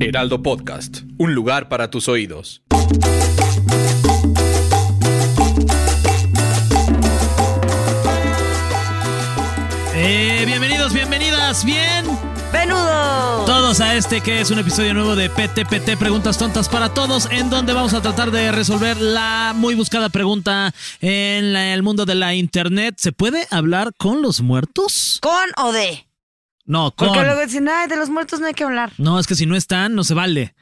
Heraldo Podcast, un lugar para tus oídos. Eh, bienvenidos, bienvenidas, bien. ¡Venudo! Todos a este que es un episodio nuevo de PTPT Preguntas Tontas para Todos, en donde vamos a tratar de resolver la muy buscada pregunta en la- el mundo de la internet. ¿Se puede hablar con los muertos? ¿Con o de? No, con. Porque luego dicen, ay, de los muertos no hay que hablar. No, es que si no están, no se vale.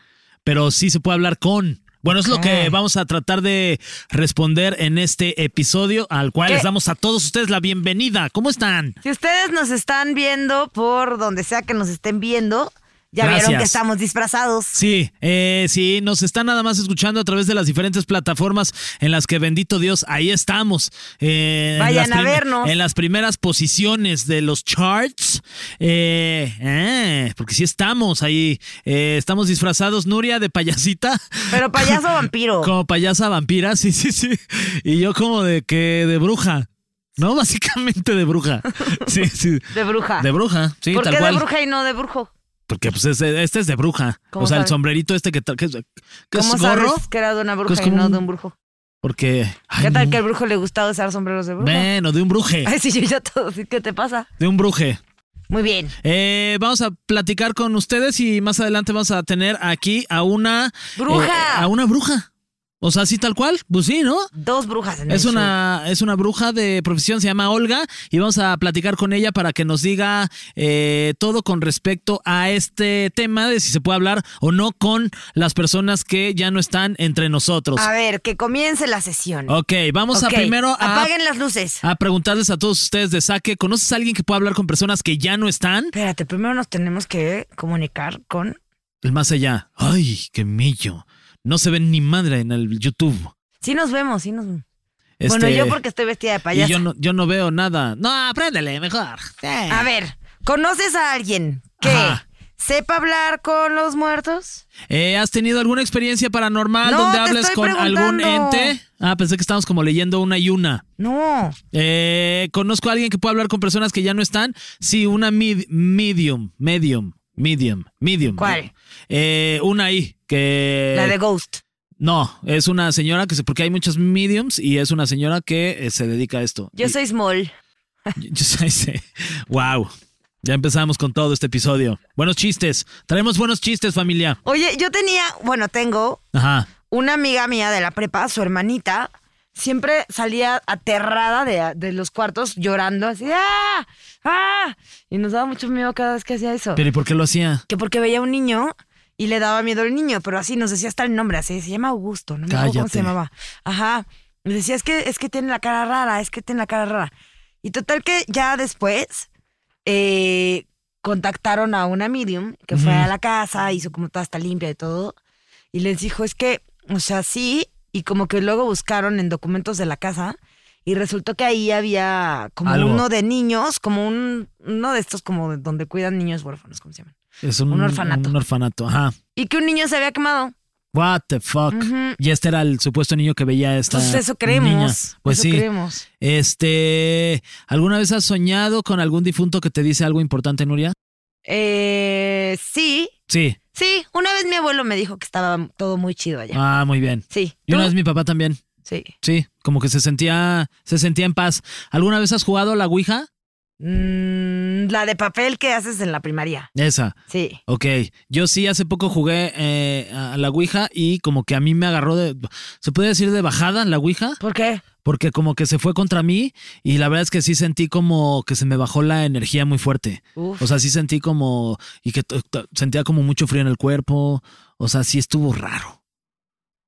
Pero sí se puede hablar con. Bueno, es lo que vamos a tratar de responder en este episodio, al cual ¿Qué? les damos a todos ustedes la bienvenida. ¿Cómo están? Si ustedes nos están viendo por donde sea que nos estén viendo, ya Gracias. vieron que estamos disfrazados. Sí, eh, sí, nos están nada más escuchando a través de las diferentes plataformas en las que bendito Dios, ahí estamos. eh, Vayan a vernos. En las primeras posiciones de los charts. eh, porque sí estamos ahí. estamos disfrazados, Nuria, de payasita. Pero payaso vampiro. Como payasa vampira, sí, sí, sí. Y yo como de que de bruja. No, básicamente de bruja. Sí, sí. De bruja. De bruja, sí, ¿Por tal qué cual. de bruja y no de brujo? Porque pues es- este es de bruja. ¿Cómo O sea, el sombrerito este que, que, es- que es ¿Cómo gorro. sabes que era de una bruja es y no de un brujo? Porque. ay, ¿Qué tal no. que al brujo le gustaba usar sombreros de bruja? Bueno, de un bruje. Ay, sí, yo ya todo. ¿Qué te pasa? De un bruje. Muy bien. Eh, vamos a platicar con ustedes y más adelante vamos a tener aquí a una. ¡Bruja! eh, a una bruja. O sea, así tal cual. Pues sí, ¿no? Dos brujas en Es el una, es una bruja de profesión, se llama Olga, y vamos a platicar con ella para que nos diga eh, todo con respecto a este tema de si se puede hablar o no con las personas que ya no están entre nosotros. A ver, que comience la sesión. Ok, vamos a primero a, Apaguen las luces. a preguntarles a todos ustedes de saque, ¿conoces a alguien que pueda hablar con personas que ya no están? Espérate, primero nos tenemos que comunicar con. El más allá. Ay, qué millo. No se ven ni madre en el YouTube. Sí nos vemos, sí nos vemos. Este, Bueno, yo porque estoy vestida de y payaso. yo no, yo no veo nada. No, apréndele, mejor. A ver, ¿conoces a alguien que Ajá. sepa hablar con los muertos? Eh, ¿Has tenido alguna experiencia paranormal No, donde hables con algún ente? Ah, pensé que estábamos como leyendo una y una. No. Eh, ¿Conozco a alguien que pueda hablar con personas que ya no están? Sí, una mid- medium, medium, medium, medium. ¿Cuál? Eh, una ahí, que... La de Ghost. No, es una señora que se... Porque hay muchas mediums y es una señora que eh, se dedica a esto. Yo Y- soy Small. yo- yo soy. Wow. Ya empezamos con todo este episodio. Buenos chistes. Traemos buenos chistes, familia. Oye, yo tenía, bueno, tengo Ajá. una amiga mía de la prepa, su hermanita, siempre salía aterrada de, de los cuartos llorando así, ¡ah! ¡ah! Y nos daba mucho miedo cada vez que hacía eso. Pero ¿y por qué lo hacía? que porque veía un niño y le daba miedo al niño, pero así nos decía hasta el nombre, así se llama Augusto, no me acuerdo cómo se llamaba. Ajá. Decía, es que, es que tiene la cara rara, es que tiene la cara rara. Y total que ya después eh, contactaron a una medium que fue a la casa, hizo como toda esta limpia y todo, y les dijo, es que, o sea, sí, y como que luego buscaron en documentos de la casa. Y resultó que ahí había como Algo. uno de niños, como un, uno de estos como donde cuidan niños huérfanos, ¿cómo se llaman? Es un, Un orfanato. Un orfanato, ajá. Y que un niño se había quemado. What the fuck. Y este era el supuesto niño que veía a esta Pues eso creemos. niña. Pues eso sí. creemos. Este, ¿alguna vez has soñado con algún difunto que te dice algo importante, Nuria? Eh, sí, Sí. Sí. Una vez mi abuelo me dijo que estaba todo muy chido allá. Ah, muy bien. Sí. Y una ¿Tú? vez mi papá también. Sí. Sí, como que se sentía, se sentía en paz. ¿Alguna vez has jugado a la Ouija? Mm, la de papel que haces en la primaria. Esa. Sí. Ok, yo sí hace poco jugué eh, a la Ouija y como que a mí me agarró de, ¿se puede decir de bajada la Ouija? ¿Por qué? Porque como que se fue contra mí y la verdad es que sí sentí como que se me bajó la energía muy fuerte. Uf. O sea, sí sentí como, y que sentía como mucho frío en el cuerpo. O sea, sí estuvo raro.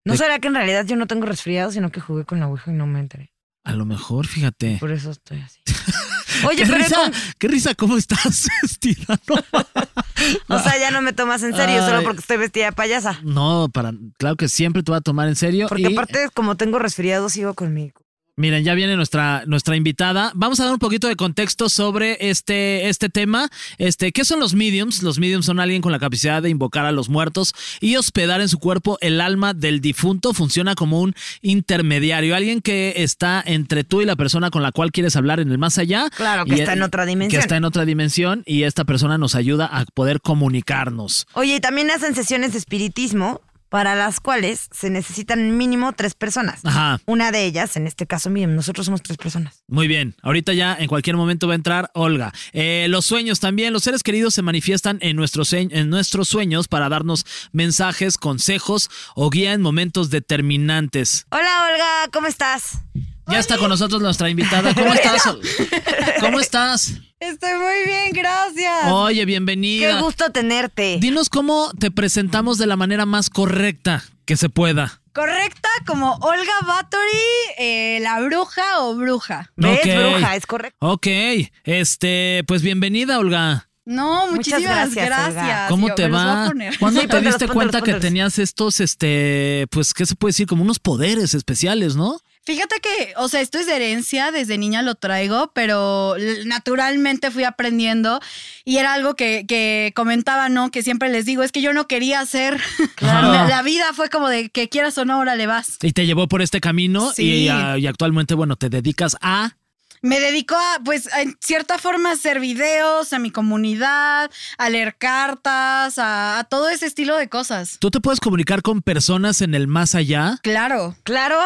¿No de- será que en realidad yo no tengo resfriado, sino que jugué con la Ouija y no me enteré? A lo mejor, fíjate. Por eso estoy así. Oye, qué pero risa, con- qué risa, ¿cómo estás vestida? No, O sea, ya no me tomas en serio solo porque estoy vestida de payasa. No, para, claro que siempre te voy a tomar en serio. Porque y, aparte, como tengo resfriado, sigo conmigo. Miren, ya viene nuestra, nuestra invitada. Vamos a dar un poquito de contexto sobre este, este tema. Este, ¿Qué son los mediums? Los mediums son alguien con la capacidad de invocar a los muertos y hospedar en su cuerpo el alma del difunto. Funciona como un intermediario, alguien que está entre tú y la persona con la cual quieres hablar en el más allá. Claro, que Y- está en otra dimensión. Que está en otra dimensión y esta persona nos ayuda a poder comunicarnos. Oye, y también hacen sesiones de espiritismo para las cuales se necesitan mínimo tres personas. Ajá. Una de ellas, en este caso, miren, nosotros somos tres personas. Muy bien, ahorita ya en cualquier momento va a entrar Olga. Eh, los sueños también, los seres queridos se manifiestan en nuestros, en nuestros sueños para darnos mensajes, consejos o guía en momentos determinantes. Hola, Olga, ¿cómo estás? Ya está con nosotros nuestra invitada. ¿Cómo estás? ¿Cómo estás? Estoy muy bien, gracias. Oye, Qué bienvenida. gusto tenerte. Dinos cómo te presentamos de la manera más correcta que se pueda. Correcta como Olga Bathory, eh, la bruja o bruja. ¿Ves, Ok. bruja? Es correcto. Ok, este, pues bienvenida, Olga. No, Muchas muchísimas gracias. ¿Cómo Yo te va? ¿Cuándo Sí, te póntelos, diste cuenta que tenías estos, este, pues, ¿qué se puede decir? Como unos poderes especiales, ¿no? Fíjate que, o sea, esto es de herencia, desde niña lo traigo, pero naturalmente fui aprendiendo y era algo que, que comentaba, ¿no? Que siempre les digo, es que yo no quería hacer. Claro. La, la vida fue como de que quieras o no, ahora le vas. Y te llevó por este camino Sí. y, ah, y actualmente, bueno, te dedicas a... Me dedico a, pues, en cierta forma a hacer videos, a mi comunidad, a leer cartas, a, a todo ese estilo de cosas. ¿Tú te puedes comunicar con personas en el más allá? Claro, Claro,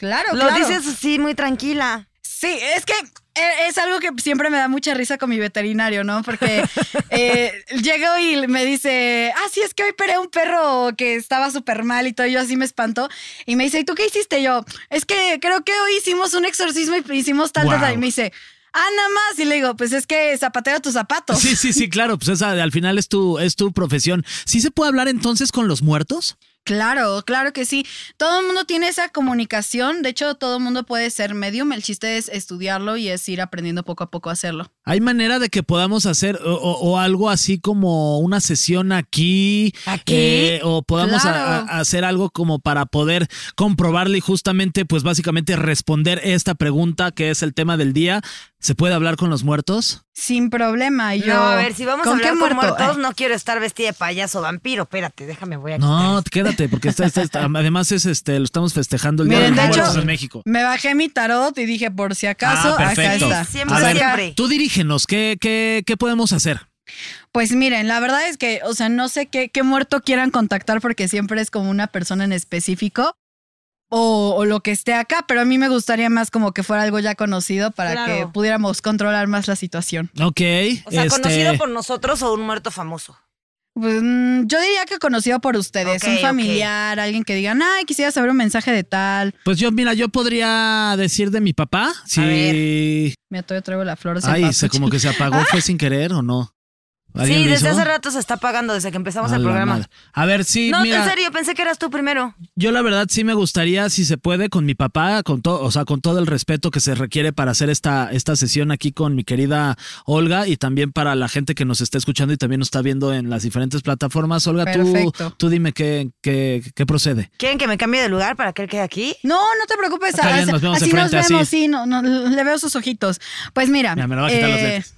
claro, lo claro. dices así muy tranquila. Sí, es que e- es algo que siempre me da mucha risa con mi veterinario, ¿no? Porque eh, llego y me dice, ah, sí, es que hoy peré un perro que estaba súper mal y todo, y yo así me espanto. Y me dice, ¿y tú qué hiciste? Y yo, es que creo que hoy hicimos un exorcismo y hicimos tal, tal, Wow. tal. Y me dice, ah, nada más. Y le digo, pues es que zapateo tus zapatos. Sí, sí, sí, claro, pues esa al final es tu, es tu profesión. ¿Sí se puede hablar entonces con los muertos? Claro, claro que sí. Todo el mundo tiene esa comunicación. De hecho, todo el mundo puede ser medium. El chiste es estudiarlo y es ir aprendiendo poco a poco a hacerlo. ¿Hay manera de que podamos hacer o, algo así como una sesión aquí? ¿Aquí? eh, o podamos a- Claro. a- hacer algo como para poder comprobarle y justamente, pues básicamente responder esta pregunta que es el tema del día. ¿Se puede hablar con los muertos? Sin problema. Yo, no, a ver, si vamos a ¿con hablar con muerto? muertos, Eh, no quiero estar vestida de payaso vampiro. Espérate, déjame, voy a No, quitar quédate, porque esta- además es este, lo estamos festejando el Día Miren, de los Muertos en México. Me bajé mi tarot y dije, por si acaso, Ah, acá perfecto. está. Sí, siempre, A ver, siempre. tú ¿qué, qué, qué podemos hacer? Pues miren, la verdad es que, o sea, no sé qué, qué muerto quieran contactar porque siempre es como una persona en específico. O, o lo que esté acá, pero a mí me gustaría más como que fuera algo ya conocido para Claro. que pudiéramos controlar más la situación. Ok. O sea, este, conocido por nosotros o un muerto famoso. Pues mm, yo diría que conocido por ustedes, un familiar, alguien que digan, ay, quisiera saber un mensaje de tal. Pues yo, mira, yo podría decir de mi papá. Si. Mira, todavía traigo la flor. Ay, se como que se apagó, fue sin querer o no. ¿Alguien Sí, desde hace rato se está pagando, desde que empezamos A el programa. madre. A ver, sí, no, mira, en serio, pensé que eras tú primero. yo la verdad sí me gustaría, si se puede, con mi papá, con todo, o sea, con todo el respeto que se requiere para hacer esta, esta sesión aquí con mi querida Olga y también para la gente que nos está escuchando y también nos está viendo en las diferentes plataformas. Olga, tú, tú dime qué, qué, qué procede. ¿Quieren que me cambie de lugar para que él quede aquí? No, no te preocupes. Está bien, así nos vemos de así frente, nos así. vemos, sí, no, no, le veo sus ojitos. Pues mira, Mira, me lo voy a quitar los lentes.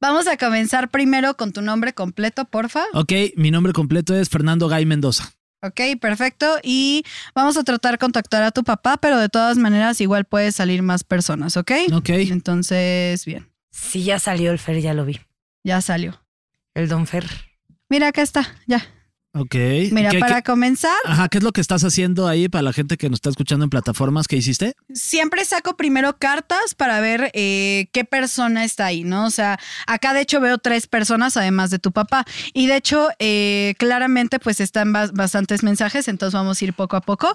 Vamos a comenzar primero con tu nombre completo, porfa. Ok, mi nombre completo es Fernando Gay Mendoza. Ok, perfecto. Y vamos a tratar de contactar a tu papá, pero de todas maneras igual puede salir más personas, ¿ok? Ok. Entonces, bien, Sí, ya salió el Fer, ya lo vi. ya salió. El Don Fer. Mira, acá está, ya. Ok. Mira, ¿Qué- para qué- comenzar, Ajá, ¿qué es lo que estás haciendo ahí para la gente que nos está escuchando en plataformas? ¿Qué hiciste? siempre saco primero cartas para ver eh, qué persona está ahí, ¿no? O sea, acá de hecho veo tres personas además de tu papá. Y de hecho, eh, claramente pues están bas- bastantes mensajes, entonces vamos a ir poco a poco.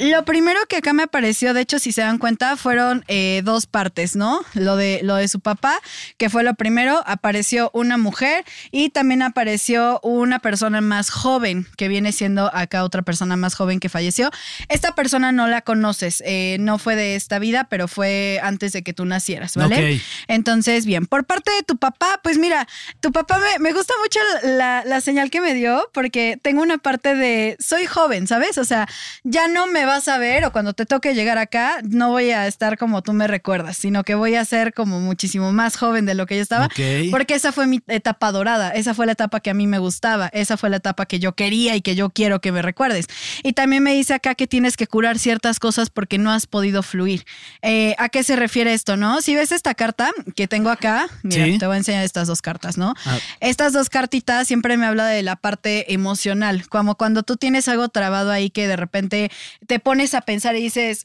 Lo primero que acá me apareció, de hecho, si se dan cuenta, fueron eh, dos partes, ¿no? Lo de, lo de su papá, que fue lo primero, apareció una mujer y también apareció una persona más joven joven, que viene siendo acá otra persona más joven que falleció. Esta persona no la conoces, eh, no fue de esta vida, pero fue antes de que tú nacieras, ¿vale? Ok. Entonces, bien, por parte de tu papá, pues mira, tu papá me, me gusta mucho la, la señal que me dio porque tengo una parte de soy joven, ¿sabes? O sea, ya no me vas a ver o cuando te toque llegar acá, no voy a estar como tú me recuerdas, sino que voy a ser como muchísimo más joven de lo que yo estaba, Ok. porque esa fue mi etapa dorada, esa fue la etapa que a mí me gustaba, esa fue la etapa que yo quería y que yo quiero que me recuerdes. Y también me dice acá que tienes que curar ciertas cosas porque no has podido fluir. Eh, ¿A qué se refiere esto, no? Si ves esta carta que tengo acá, mira, Sí. te voy a enseñar estas dos cartas, ¿no? Ah. Estas dos cartitas siempre me habla de la parte emocional, como cuando tú tienes algo trabado ahí que de repente te pones a pensar y dices,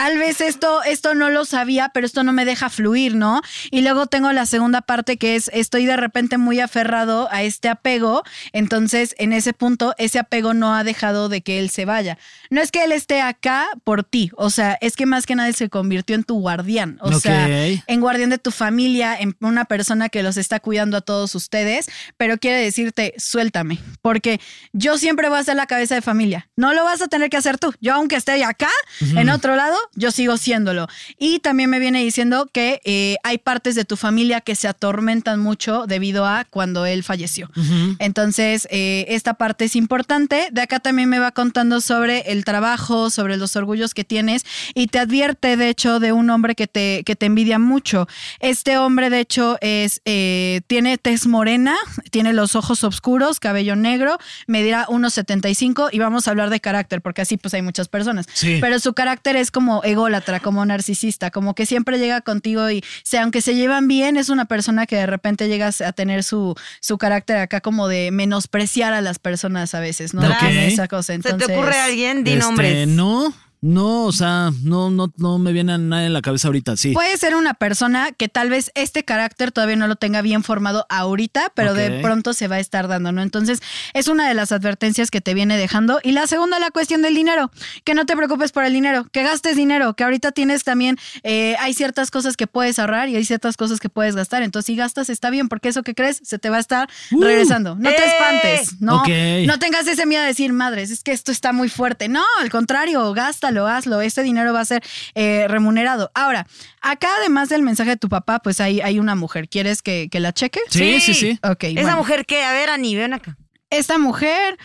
tal vez esto, esto no lo sabía, pero esto no me deja fluir, ¿no? Y luego tengo la segunda parte que es, estoy de repente muy aferrado a este apego, entonces en ese punto ese apego no ha dejado de que él se vaya. No es que él esté acá por ti, o sea, es que más que nada se convirtió en tu guardián, o sea, en guardián de tu familia, en una persona que los está cuidando a todos ustedes, pero quiere decirte, suéltame, porque yo siempre voy a ser la cabeza de familia. No lo vas a tener que hacer tú. Yo, aunque esté acá, en otro lado, yo sigo siéndolo. Y también me viene diciendo que eh, hay partes de tu familia que se atormentan mucho debido a cuando él falleció. Entonces, eh, esta parte es importante. De acá también me va contando sobre el trabajo, sobre los orgullos que tienes y te advierte, de hecho, de un hombre que te, que te envidia mucho. Este hombre, de hecho, es eh, tiene tez morena, tiene los ojos oscuros, cabello negro, medirá 1,75 y vamos a hablar de carácter, porque así pues hay muchas personas. Sí. Pero su carácter es como ególatra, como narcisista, como que siempre llega contigo y, o sea, aunque se llevan bien, es una persona que de repente llegas a tener su, su carácter acá como de menospreciar a las personas a veces, ¿no? Ok. Tiene Esa cosa. ¿Se Entonces, te ocurre alguien? Este, nombres. No, no, o sea, no, no, no me viene a nadie en la cabeza ahorita, sí. Puede ser una persona que tal vez este carácter todavía no lo tenga bien formado ahorita, pero de pronto se va a estar dando, ¿no? Entonces, es una de las advertencias que te viene dejando. Y la segunda, la cuestión del dinero. Que no te preocupes por el dinero, que gastes dinero, que ahorita tienes también, eh, hay ciertas cosas que puedes ahorrar y hay ciertas cosas que puedes gastar. Entonces, si gastas, está bien, porque eso que crees se te va a estar Uh. regresando. No te ¡Eh! espantes, no, no tengas ese miedo de decir, madres, es que esto está muy fuerte. No, al contrario, gástalo, hazlo. Este dinero va a ser eh, remunerado. Ahora, acá además del mensaje de tu papá, pues hay, hay una mujer. ¿Quieres que, que la cheque? Sí, sí, sí. Ok. Esa bueno. mujer que, a ver, Ani, ven acá. Esta mujer.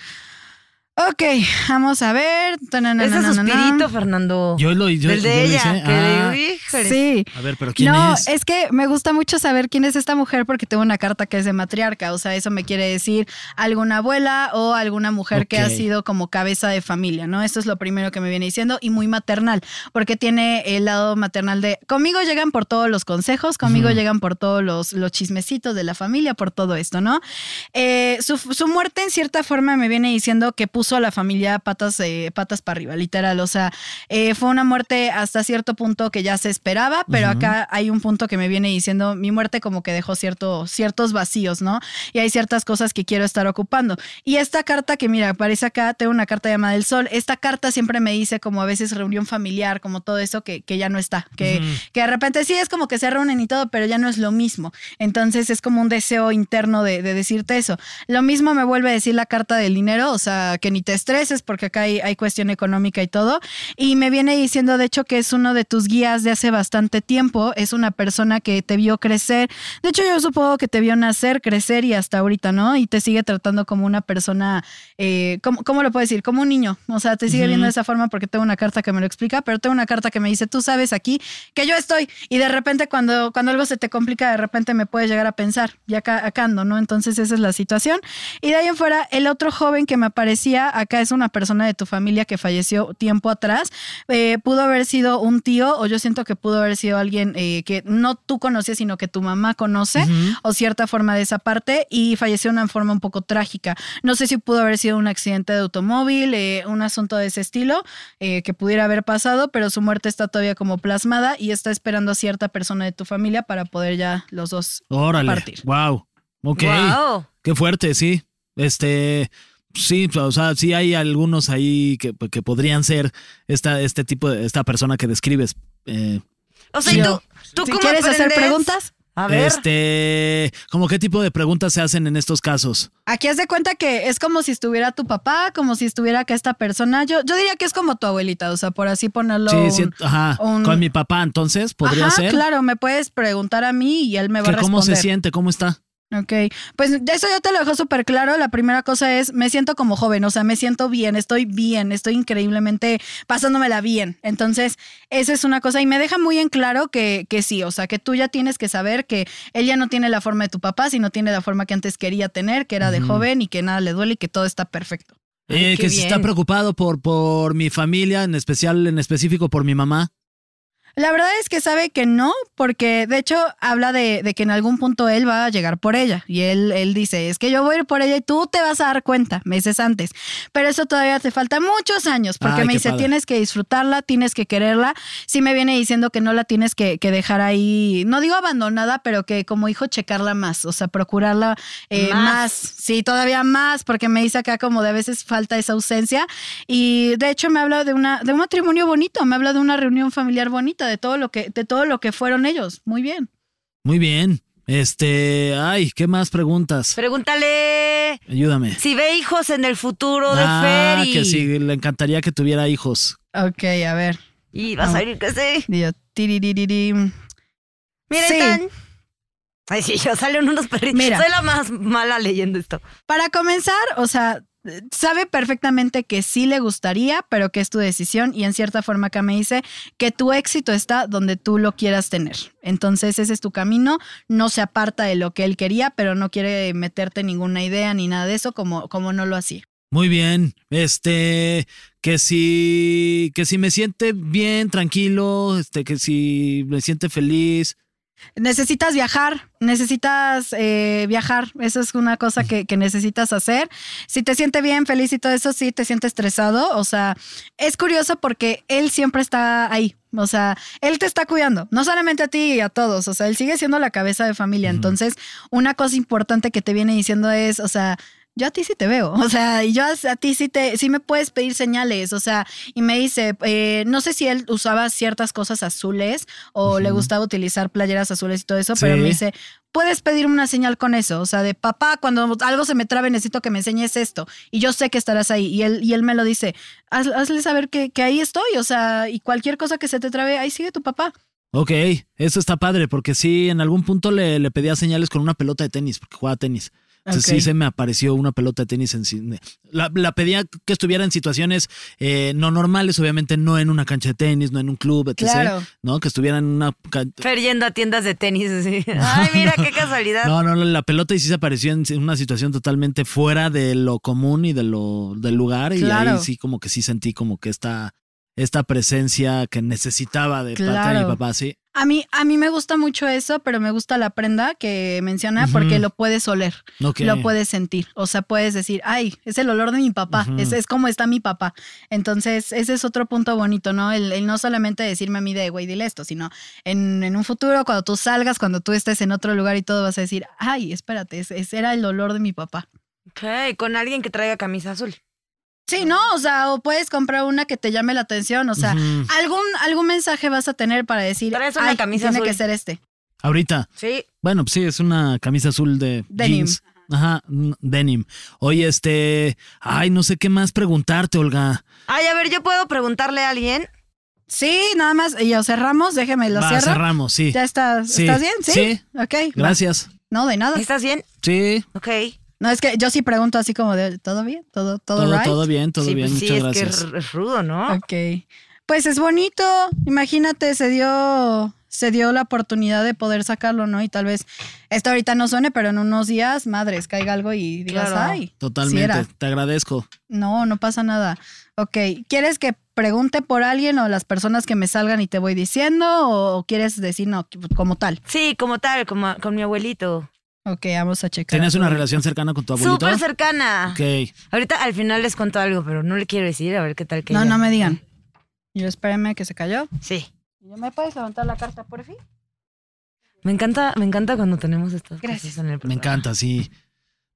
Ok, vamos a ver. Ese suspirito, Fernando. Yo lo yo, de yo lo ella. hice. que Ah. Sí. a ver, pero ¿quién no, es? que me gusta mucho saber quién es esta mujer porque tengo una carta que es de matriarca. O sea, eso me quiere decir alguna abuela o alguna mujer que ha sido como cabeza de familia, ¿no? Esto es lo primero que me viene diciendo y muy maternal, porque tiene el lado maternal de conmigo llegan por todos los consejos, conmigo llegan por todos los, los chismecitos de la familia, por todo esto, ¿no? Eh, su, su muerte en cierta forma me viene diciendo que puso a la familia patas, eh, patas para arriba, literal. O sea, eh, fue una muerte hasta cierto punto que ya se esperaba, pero acá hay un punto que me viene diciendo mi muerte como que dejó cierto, ciertos vacíos, ¿no? Y hay ciertas cosas que quiero estar ocupando. Y esta carta que mira, aparece acá, tengo una carta llamada El Sol. Esta carta siempre me dice como a veces reunión familiar, como todo eso que, que ya no está, que, que de repente sí es como que se reúnen y todo, pero ya no es lo mismo. Entonces es como un deseo interno de, de decirte eso. Lo mismo me vuelve a decir la carta del dinero, o sea, que ni te estreses porque acá hay, hay cuestión económica y todo. Y me viene diciendo, de hecho, que es uno de tus guías de hace bastante tiempo, es una persona que te vio crecer. De hecho, yo supongo que te vio nacer, crecer y hasta ahorita, ¿no? Y te sigue tratando como una persona, eh, ¿cómo, cómo lo puedo decir? Como un niño. O sea, te sigue viendo de esa forma porque tengo una carta que me lo explica, pero tengo una carta que me dice, tú sabes aquí que yo estoy. Y de repente cuando, cuando algo se te complica, de repente me puedes llegar a pensar, ya acá, acá ando, ¿no? Entonces esa es la situación. Y de ahí en fuera, el otro joven que me aparecía acá es una persona de tu familia que falleció tiempo atrás. Eh, pudo haber sido un tío o yo siento que pudo haber sido alguien eh, que no tú conocías, sino que tu mamá conoce o cierta forma de esa parte y falleció de una forma un poco trágica. No sé si pudo haber sido un accidente de automóvil, eh, un asunto de ese estilo eh, que pudiera haber pasado, pero su muerte está todavía como plasmada y está esperando a cierta persona de tu familia para poder ya los dos Órale. partir. Wow. Ok. Wow. Qué fuerte, sí. Este, sí, o sea, sí hay algunos ahí que, que podrían ser esta, este tipo de, esta persona que describes. Eh, O sea, ¿y tú, tú Si cómo quieres hacer preguntas, A ver. Este, como qué tipo de preguntas se hacen en estos casos. Aquí haz de cuenta que es como si estuviera tu papá, como si estuviera acá esta persona. Yo, yo diría que es como tu abuelita, o sea, por así ponerlo. sí, un- sí, ajá. un- Con mi papá, entonces, podría Ajá, ser. claro, me puedes preguntar a mí y él me va a ¿Cómo responder. se siente? ¿Cómo está? Ok, pues eso yo te lo dejo súper claro. La primera cosa es, me siento como joven, o sea, me siento bien, estoy bien, estoy increíblemente pasándomela bien. Entonces, esa es una cosa y me deja muy en claro que, que sí, o sea, que tú ya tienes que saber que él ya no tiene la forma de tu papá, sino tiene la forma que antes quería tener, que era de joven y que nada le duele y que todo está perfecto. Eh, Ay, que si está bien. preocupado por, por mi familia, en especial, en específico por mi mamá. La verdad es que sabe que no, porque de hecho habla de, de que en algún punto él va a llegar por ella. Y él, él dice, es que yo voy a ir por ella y tú te vas a dar cuenta meses antes. Pero eso todavía te falta muchos años, porque Ay, me dice, padre. tienes que disfrutarla, tienes que quererla. Sí me viene diciendo que no la tienes que, que dejar ahí, no digo abandonada, pero que como hijo checarla más, o sea, procurarla eh, Más. más. Sí, todavía más, porque me dice acá como de a veces falta esa ausencia. Y de hecho me habla de una de un matrimonio bonito, me habla de una reunión familiar bonita, de todo lo que de todo lo que fueron ellos. Muy bien. Muy bien. Este, ay, ¿qué más preguntas? Pregúntale Ayúdame. si ve hijos en el futuro de Ah, Ferry. que sí, le encantaría que tuviera hijos. Ok, a ver. Y vas a ir que sí. Digo, tiririririm. Miren, Sí. tan. Ay, sí, ya salen unos perritos. Mira. Soy la más mala leyendo esto. Para comenzar, o sea, sabe perfectamente que sí le gustaría, pero que es tu decisión y en cierta forma acá me dice que tu éxito está donde tú lo quieras tener. Entonces ese es tu camino, no se aparta de lo que él quería, pero no quiere meterte ninguna idea ni nada de eso como, como no lo hacía. Muy bien. Este, que si, que si me siente bien, tranquilo, este, que si me siente feliz. Necesitas viajar, necesitas eh, viajar, eso es una cosa que, que necesitas hacer. Si te siente bien, feliz y todo eso, sí te siente estresado, o sea, es curioso porque él siempre está ahí, o sea, él te está cuidando, no solamente a ti y a todos, o sea, él sigue siendo la cabeza de familia. Entonces, una cosa importante que te viene diciendo es, o sea, yo a ti sí te veo, o sea, y yo a, a ti sí te, sí me puedes pedir señales, o sea, y me dice, eh, no sé si él usaba ciertas cosas azules o le gustaba utilizar playeras azules y todo eso, pero me dice, puedes pedirme una señal con eso, o sea, de papá, cuando algo se me trabe necesito que me enseñes esto, y yo sé que estarás ahí, y él, y él me lo dice, Haz- hazle saber que, que ahí estoy, o sea, y cualquier cosa que se te trabe, ahí sigue tu papá. Ok, eso está padre, porque sí, en algún punto le, le pedía señales con una pelota de tenis, porque jugaba tenis. Entonces sí se me apareció una pelota de tenis en la, la pedía que estuviera en situaciones eh, no normales, obviamente no en una cancha de tenis, no en un club, etc. Claro. ¿no? Que estuviera en una Fer yendo a tiendas de tenis así. Ay, mira qué casualidad. No, no, no, la pelota y sí se apareció en una situación totalmente fuera de lo común y de lo del lugar. Y Claro. ahí sí como que sí sentí como que esta, esta presencia que necesitaba de parte de mi Claro. papá, sí. A mí, a mí me gusta mucho eso, pero me gusta la prenda que menciona porque lo puedes oler, lo puedes sentir. O sea, puedes decir, ay, es el olor de mi papá, es, es como está mi papá. Entonces, ese es otro punto bonito, ¿no? El, el no solamente decirme a mí de, güey, dile esto, sino en, en un futuro, cuando tú salgas, cuando tú estés en otro lugar y todo, vas a decir, ay, espérate, ese, ese era el olor de mi papá. Ok, con alguien que traiga camisa azul. Sí, ¿no? O sea, o puedes comprar una que te llame la atención, o sea, algún, algún mensaje vas a tener para decir, Traes una ay, camisa tiene azul. que ser este. Ahorita. Sí. Bueno, pues sí, es una camisa azul de Denim. jeans. Ajá, denim. Oye, este, ay, no sé qué más preguntarte, Olga. Ay, a ver, yo puedo preguntarle a alguien. Sí, nada más, y ya cerramos, déjeme lo cierro. cerramos, sí. ¿Ya estás, Sí. estás bien? Sí. Sí. Ok. va. Gracias. No, de nada. ¿Estás bien? Sí, Ok. No, es que yo sí pregunto así como de, ¿todo bien? ¿Todo, todo, todo, right? todo bien, todo sí, bien, pues sí, muchas es gracias. que es, es rudo, ¿no? Ok. Pues es bonito. Imagínate, se dio, se dio la oportunidad de poder sacarlo, ¿no? Y tal vez esto ahorita no suene, pero en unos días, madres, caiga algo y digas, Claro. ay. Totalmente, era". te agradezco. No, no pasa nada. Ok, ¿quieres que pregunte por alguien o las personas que me salgan y te voy diciendo? ¿O quieres decir no, como tal? Sí, como tal, como con mi abuelito. Ok, vamos a checar. ¿Tenías una relación cercana con tu abuelito? Súper cercana. Ok. Ahorita al final les cuento algo, pero no le quiero decir, a ver qué tal que No, ella- no me digan. Yo espérame que se cayó. Sí. ¿Ya me puedes levantar la carta, por fin? Me encanta, me encanta cuando tenemos estas Gracias. cosas en el Me programa. encanta, sí.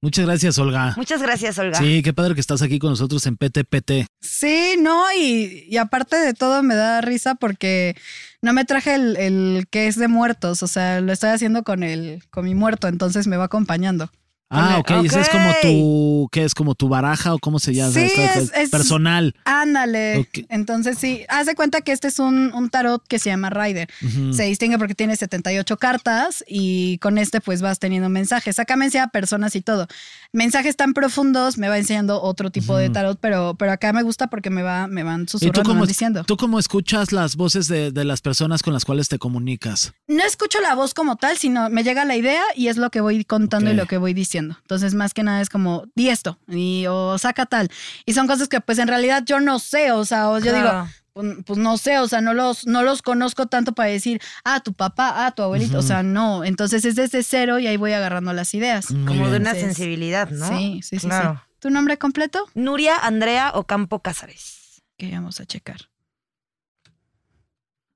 Muchas gracias, Olga. Muchas gracias, Olga. Sí, qué padre que estás aquí con nosotros en PTPT. Sí, no, y, y aparte de todo me da risa porque no me traje el, el que es de muertos, o sea, lo estoy haciendo con el, con mi muerto, entonces me va acompañando. Ah, ok, Ok. ese es como tu, ¿qué es? Como tu baraja o cómo se llama? Sí, Esta- es- es- personal. Ándale. Entonces sí, haz de cuenta que este es un, un tarot que se llama Rider. Se distingue porque tiene 78 cartas y con este pues vas teniendo mensajes. Acá me enseña personas y todo. Mensajes tan profundos me va enseñando otro tipo de tarot, pero, pero acá me gusta porque me va me van ¿Y tú susurrando, me van diciendo. tú cómo escuchas las voces de, de las personas con las cuales te comunicas? No escucho la voz como tal, sino me llega la idea y es lo que voy contando y lo que voy diciendo. Entonces, más que nada es como, di esto y, o saca tal. Y son cosas que pues en realidad yo no sé, o sea, o yo Claro. digo, pues, pues, no sé, o sea, no los, no los conozco tanto para decir, ah, tu papá, ah, tu abuelito, o sea, no. Entonces es desde cero y ahí voy agarrando las ideas. Muy Como de una Entonces, sensibilidad, ¿no? Sí, sí, sí, Claro. sí. ¿Tu nombre completo? Nuria Andrea Ocampo Cázares. Que vamos a checar.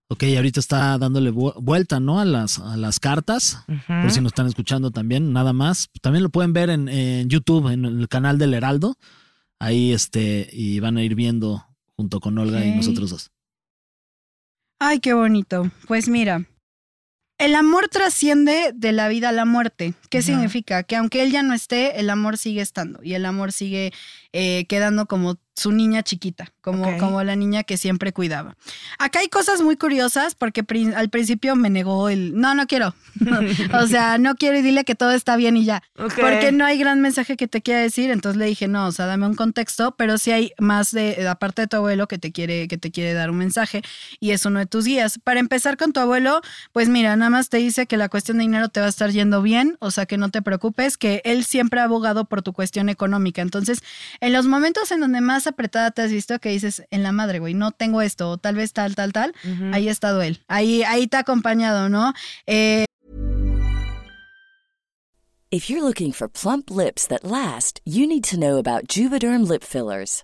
Ok, ahorita está dándole vu- vuelta, ¿no? A las, a las cartas. Por si nos están escuchando también, nada más. También lo pueden ver en, en YouTube, en el canal del Heraldo. Ahí este, y van a ir viendo junto con Olga y nosotros dos. Ay, qué bonito. Pues mira, el amor trasciende de la vida a la muerte. ¿Qué significa? Que aunque él ya no esté, el amor sigue estando y el amor sigue eh, quedando como su niña chiquita, como, Ok. como la niña que siempre cuidaba. Acá hay cosas muy curiosas porque pri- al principio me negó el, no, no quiero. o sea, no quiero y dile que todo está bien y ya. Ok. Porque no hay gran mensaje que te quiera decir, entonces le dije, no, o sea, dame un contexto, pero sí hay más de, aparte de tu abuelo, que te quiere, que te quiere dar un mensaje, y es uno de tus guías. Para empezar con tu abuelo, pues mira, nada más te dice que la cuestión de dinero te va a estar yendo bien, o sea, que no te preocupes, que él siempre ha abogado por tu cuestión económica. Entonces, en los momentos en donde más apretada te has visto, que dices, en la madre, güey, no tengo esto, o tal vez tal, tal, tal, Ujú. ahí ha estado él. Ahí, ahí te ha acompañado, ¿no? Eh, If you're looking for plump lips that last, you need to know about Juvederm lip fillers.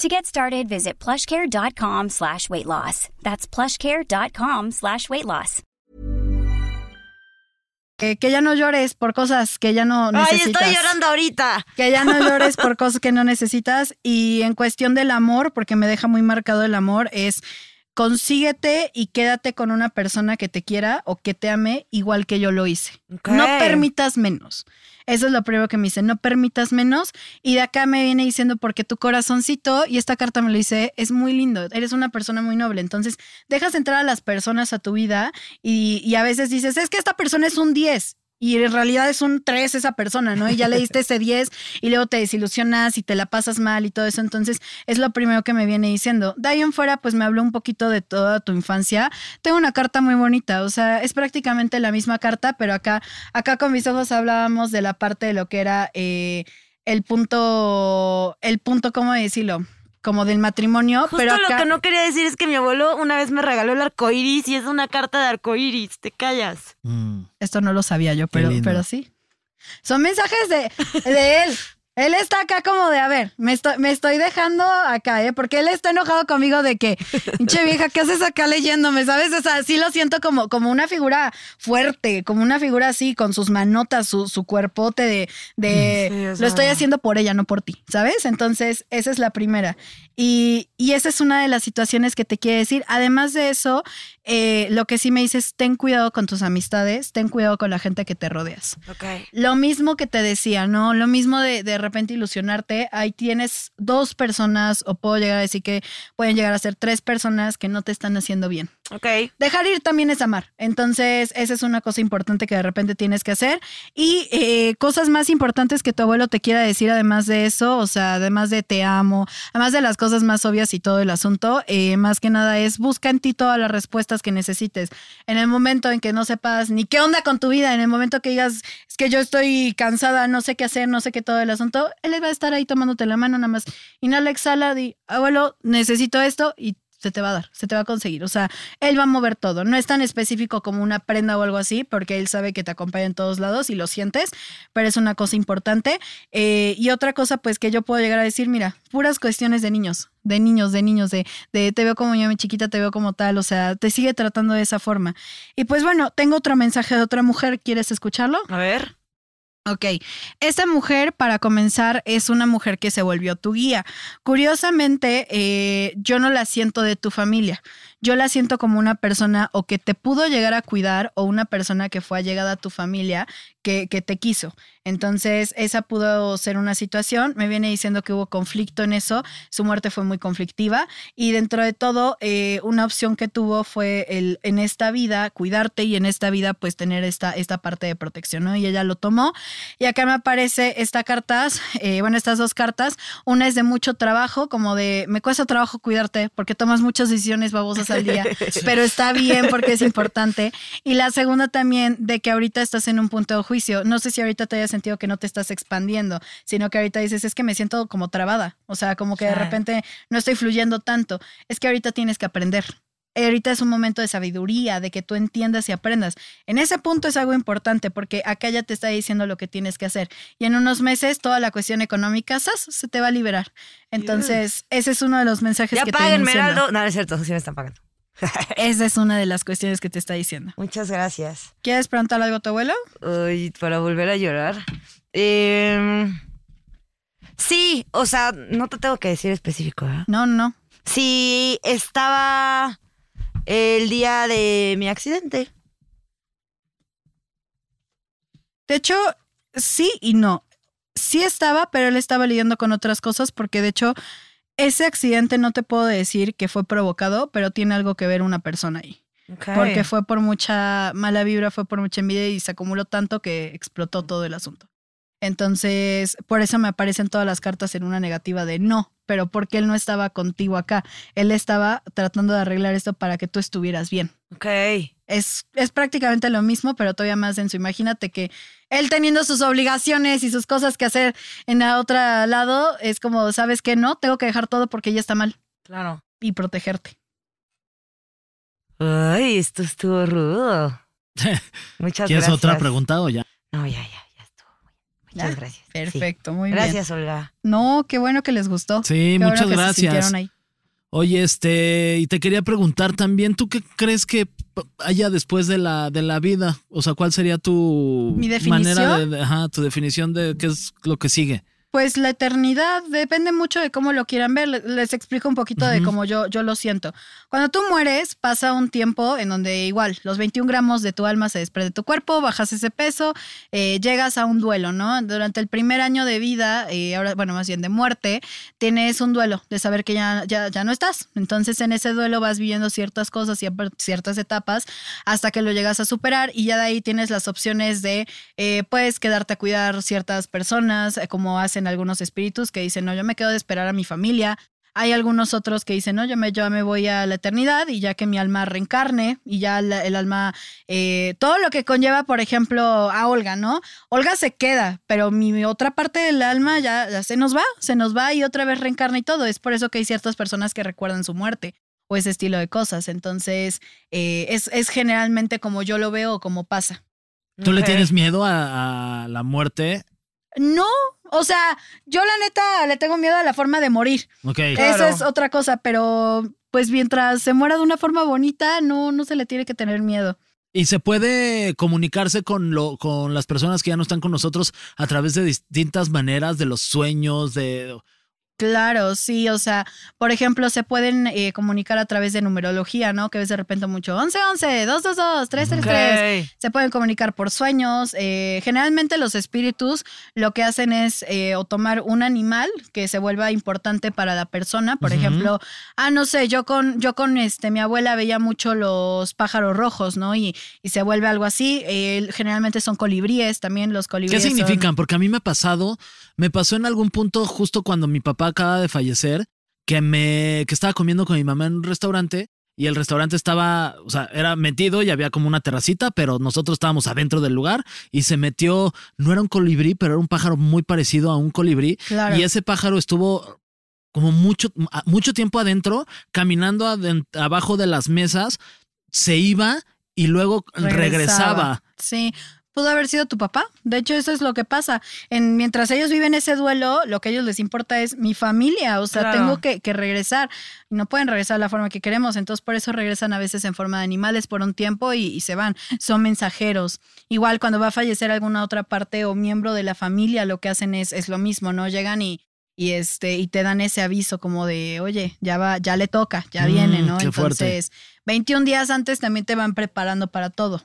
To get started, visit plushcare.com slash weight loss. That's plushcare.com slash weight loss. eh, que ya no llores por cosas que ya no Ay, necesitas. estoy llorando ahorita. Que ya no llores por cosas que no necesitas. Y en cuestión del amor, porque me deja muy marcado el amor, es consíguete y quédate con una persona que te quiera o que te ame igual que yo lo hice. No permitas menos. Eso es lo primero que me dice, no permitas menos. Y de acá me viene diciendo, porque tu corazoncito, y esta carta me lo dice, es muy lindo, eres una persona muy noble. Entonces, dejas entrar a las personas a tu vida y, y a veces dices, es que esta persona es un 10. Y en realidad es un 3 esa persona, ¿no? Y ya le diste ese 10 y luego te desilusionas y te la pasas mal y todo eso. Entonces, es lo primero que me viene diciendo. De ahí en fuera, pues me habló un poquito de toda tu infancia. Tengo una carta muy bonita, o sea, es prácticamente la misma carta, pero acá, acá con mis ojos hablábamos de la parte de lo que era eh, el punto, el punto, ¿cómo decirlo? Como del matrimonio, Justo pero lo acá... que no quería decir es que mi abuelo una vez me regaló el arco iris y es una carta de arco iris. Te callas. Mm. Esto no lo sabía yo, pero, pero sí. Son mensajes de, de él. Él está acá como de, a ver, me estoy, me estoy dejando acá, ¿eh? Porque él está enojado conmigo de que, pinche vieja, ¿qué haces acá leyéndome? ¿Sabes? O sea, sí lo siento como, como una figura fuerte, como una figura así, con sus manotas, su, su cuerpote de, de Sí, o lo estoy haciendo por ella, no por ti, ¿sabes? Entonces, esa es la primera. Y, y esa es una de las situaciones que te quiere decir. Además de eso, eh, lo que sí me dices, ten cuidado con tus amistades, ten cuidado con la gente que te rodeas. Ok. Lo mismo que te decía, ¿no? Lo mismo de de repente ilusionarte. Ahí tienes dos personas, o puedo llegar a decir que pueden llegar a ser tres personas que no te están haciendo bien. Ok. Dejar ir también es amar. Entonces, esa es una cosa importante que de repente tienes que hacer. Y eh, cosas más importantes que tu abuelo te quiera decir, además de eso, o sea, además de te amo, además de las cosas más obvias y todo el asunto, eh, más que nada es busca en ti todas las respuestas que necesites. En el momento en que no sepas ni qué onda con tu vida, en el momento que digas, es que yo estoy cansada, no sé qué hacer, no sé qué todo el asunto, él va a estar ahí tomándote la mano, nada más. Inhala, exhala, di, abuelo, necesito esto y se te va a dar, se te va a conseguir. O sea, él va a mover todo. No es tan específico como una prenda o algo así, porque él sabe que te acompaña en todos lados y lo sientes, pero es una cosa importante. Eh, y otra cosa, pues que yo puedo llegar a decir, mira, puras cuestiones de niños, de niños, de niños, de, de te veo como yo, mi chiquita, te veo como tal, o sea, te sigue tratando de esa forma. Y pues bueno, tengo otro mensaje de otra mujer, ¿quieres escucharlo? A ver. Ok, esta mujer, para comenzar, es una mujer que se volvió tu guía. Curiosamente, eh, yo no la siento de tu familia. Yo la siento como una persona o que te pudo llegar a cuidar o una persona que fue allegada a tu familia que, que te quiso. Entonces, esa pudo ser una situación. Me viene diciendo que hubo conflicto en eso. Su muerte fue muy conflictiva. Y dentro de todo, eh, una opción que tuvo fue el en esta vida cuidarte y en esta vida, pues tener esta, esta parte de protección, ¿no? Y ella lo tomó. Y acá me aparece esta cartas, eh, bueno, estas dos cartas. Una es de mucho trabajo, como de me cuesta trabajo cuidarte porque tomas muchas decisiones babosas al día, pero está bien porque es importante. Y la segunda también de que ahorita estás en un punto de juicio. No sé si ahorita te haya sentido que no te estás expandiendo, sino que ahorita dices, es que me siento como trabada. O sea, como que de repente no estoy fluyendo tanto. Es que ahorita tienes que aprender. Ahorita es un momento de sabiduría, de que tú entiendas y aprendas. En ese punto es algo importante porque acá ya te está diciendo lo que tienes que hacer. Y en unos meses toda la cuestión económica ¡zas! se te va a liberar. Entonces, ese es uno de los mensajes Ya que te paguen, menciona. Meraldo. No, no es cierto, sí me están pagando. Esa es una de las cuestiones que te está diciendo. Muchas gracias. ¿Quieres preguntar algo a tu abuelo? Uy, para volver a llorar. Em, sí, o sea, no te tengo que decir específico, ¿eh? No, no. Sí, estaba el día de mi accidente. De hecho, sí y no. Sí estaba, pero él estaba lidiando con otras cosas porque de hecho ese accidente no te puedo decir que fue provocado, pero tiene algo que ver una persona ahí. Porque fue por mucha mala vibra, fue por mucha envidia y se acumuló tanto que explotó todo el asunto. Entonces, por eso me aparecen todas las cartas en una negativa de no, pero porque él no estaba contigo acá. Él estaba tratando de arreglar esto para que tú estuvieras bien. Ok. Es, es prácticamente lo mismo, pero todavía más denso. Imagínate que él teniendo sus obligaciones y sus cosas que hacer en el otro lado, es como, ¿sabes qué? No, tengo que dejar todo porque ya está mal Claro. y protegerte. Ay, esto estuvo rudo. Muchas ¿Quieres gracias. otra pregunta o ya? No, ya, ya. Muchas gracias. Sí. Perfecto, muy bien. Gracias, Olga. No, qué bueno que les gustó. Sí, Qué muchas gracias. ahí. Oye, este, y te quería preguntar también, ¿tú qué crees que haya después de la, de la vida? O sea, ¿cuál sería tu ¿Mi definición? manera de, de- ajá, tu definición de qué es lo que sigue? Pues la eternidad depende mucho de cómo lo quieran ver. Le- Les explico un poquito de cómo yo, yo lo siento. Cuando tú mueres, pasa un tiempo en donde igual los 21 gramos de tu alma se desprende de tu cuerpo, bajas ese peso, eh, llegas a un duelo, ¿no? Durante el primer año de vida, eh, ahora, bueno, más bien de muerte, tienes un duelo de saber que ya, ya, ya no estás. Entonces en ese duelo vas viviendo ciertas cosas y ciertas etapas hasta que lo llegas a superar y ya de ahí tienes las opciones de eh, puedes quedarte a cuidar ciertas personas, eh, como hacen algunos espíritus que dicen, no, yo me quedo de esperar a mi familia. Hay algunos otros que dicen, no, yo me, yo me voy a la eternidad y ya que mi alma reencarne y ya la- el alma, eh, todo lo que conlleva, por ejemplo, a Olga, ¿no? Olga se queda, pero mi otra parte del alma ya, ya se nos va, se nos va y otra vez reencarna y todo. Es por eso que hay ciertas personas que recuerdan su muerte o ese estilo de cosas. Entonces, eh, es, es generalmente como yo lo veo o como pasa. ¿Tú le tienes miedo a, a la muerte? No, o sea, yo la neta le tengo miedo a la forma de morir. Ok. Eso es otra cosa, pero pues mientras se muera de una forma bonita, no, no se le tiene que tener miedo. Y se puede comunicarse con, lo, con las personas que ya no están con nosotros a través de distintas maneras, de los sueños, de... Claro, sí, o sea, por ejemplo, se pueden eh, comunicar a través de numerología, ¿no? Que ves de repente mucho 11, 11, 2, 2, 2, 3, 3, 3. Ok. Se pueden comunicar por sueños. eh, generalmente los espíritus lo que hacen es eh, o tomar un animal que se vuelva importante para la persona. Por ejemplo, ah, no sé, yo con, yo con este, mi abuela veía mucho los pájaros rojos, ¿no? Y, y se vuelve algo así. Generalmente son colibríes también, los ¿Qué colibríes. son- significan? Porque a mí me ha pasado, me pasó en algún punto justo cuando mi papá acaba de fallecer, que me, que estaba comiendo con mi mamá en un restaurante y el restaurante estaba, o sea, era metido y había como una terracita, pero nosotros estábamos adentro del lugar y se metió, no era un colibrí, pero era un pájaro muy parecido a un colibrí Claro. y ese pájaro estuvo como mucho, mucho tiempo adentro, caminando abajo de las mesas, se iba y luego regresaba. Sí. Pudo haber sido tu papá. De hecho, eso es lo que pasa. En, mientras ellos viven ese duelo, lo que a ellos les importa es mi familia. O sea, Claro. tengo que, que regresar. Y no pueden regresar de la forma que queremos. Entonces, por eso regresan a veces en forma de animales por un tiempo y, y se van. Son mensajeros. Igual cuando va a fallecer alguna otra parte o miembro de la familia, lo que hacen es, es lo mismo, ¿no? Llegan y, y este, y te dan ese aviso como de, oye, ya va, ya le toca, ya Mm, viene, ¿no? qué fuerte. Entonces, 21 días antes también te van preparando para todo.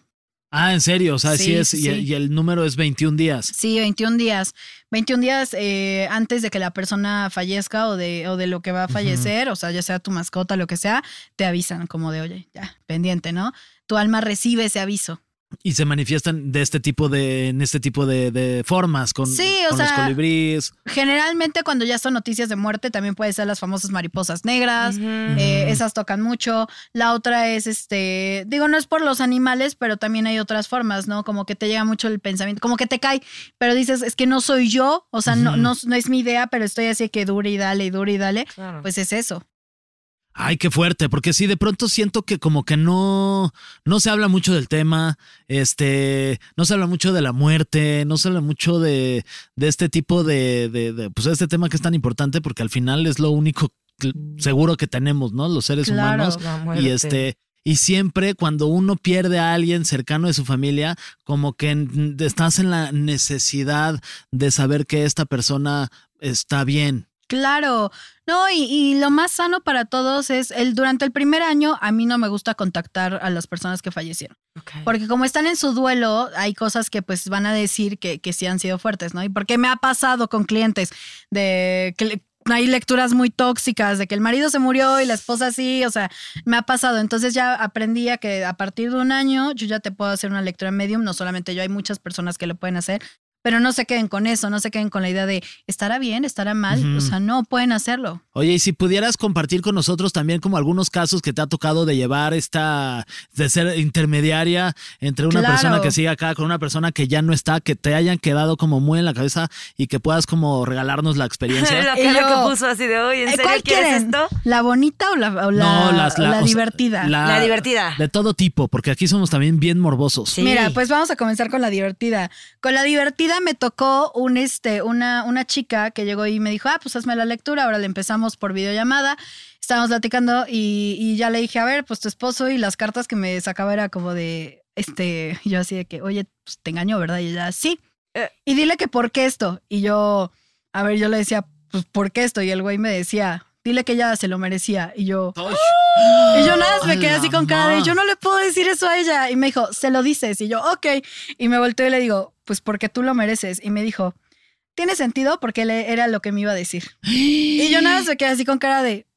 Ah, en serio, o sea, sí, Sí, es, sí, y, sí. y el número es 21 días. Sí, 21 días. 21 días eh, antes de que la persona fallezca o de, o de lo que va a fallecer, o sea, ya sea tu mascota, lo que sea, te avisan como de, oye, ya, pendiente, ¿no? Tu alma recibe ese aviso. Y se manifiestan de este tipo de, en este tipo de, de formas, con, Sí, o con los colibríes. Generalmente cuando ya son noticias de muerte, también puede ser las famosas mariposas negras. Eh, esas tocan mucho. La otra es, este, digo, no es por los animales, pero también hay otras formas, ¿no? Como que te llega mucho el pensamiento, como que te cae, pero dices, es que no soy yo, o sea, no, no, no es mi idea, pero estoy así que dure y dale y dure y dale. Claro. Pues es eso. Ay, qué fuerte, porque sí, de pronto siento que como que no, no se habla mucho del tema, este, no se habla mucho de la muerte, no se habla mucho de, de este tipo de, de, de, pues este tema que es tan importante, porque al final es lo único seguro que tenemos, ¿no? Los seres Claro, humanos. Y este, y siempre cuando uno pierde a alguien cercano de su familia, como que estás en la necesidad de saber que esta persona está bien. Claro, no, y, y lo más sano para todos es el durante el primer año a mí no me gusta contactar a las personas que fallecieron. Porque como están en su duelo, hay cosas que pues van a decir que, que sí han sido fuertes, ¿no? Y porque me ha pasado con clientes de que hay lecturas muy tóxicas de que el marido se murió y la esposa sí, o sea, me ha pasado. Entonces ya aprendí a que a partir de un año yo ya te puedo hacer una lectura medium, no solamente yo, hay muchas personas que lo pueden hacer. Pero no se queden con eso, no se queden con la idea de estará bien, estará mal. O sea, no pueden hacerlo. Oye, y si pudieras compartir con nosotros también como algunos casos que te ha tocado de llevar esta, de ser intermediaria entre una Claro. persona que sigue acá con una persona que ya no está, que te hayan quedado como muy en la cabeza y que puedas como regalarnos la experiencia. la Y cara yo- que puso así de hoy, ¿en Eh, serio ¿Cuál quieres esto? ¿La bonita o la, o la, no, las, la o sea, divertida? La divertida. De todo tipo, porque aquí somos también bien morbosos. Sí. Mira, pues vamos a comenzar con la divertida. Con la divertida me tocó un este, una, una chica que llegó y me dijo, ah, pues hazme la lectura. Ahora le empezamos por videollamada. Estábamos platicando y, y ya le dije, a ver, pues tu esposo y las cartas que me sacaba era como de, este, yo así de que, oye, pues te engañó, ¿verdad? Y ella, sí. Eh. Y dile que por qué esto. Y yo, a ver, yo le decía, pues ¿por qué esto? Y el güey me decía, dile que ella se lo merecía. Y yo, y yo nada, más me quedé ¡A así con cara de yo no le puedo decir eso a ella. Y me dijo, se lo dices. Y yo, ok. Y me volteé y le digo, pues porque tú lo mereces. Y me dijo, tiene sentido porque él era lo que me iba a decir. Y yo nada más me quedé así con cara de,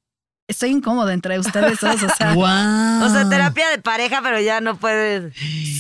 estoy incómoda entre ustedes dos. O sea, ¡Guau! O sea, terapia de pareja, pero ya no puedes.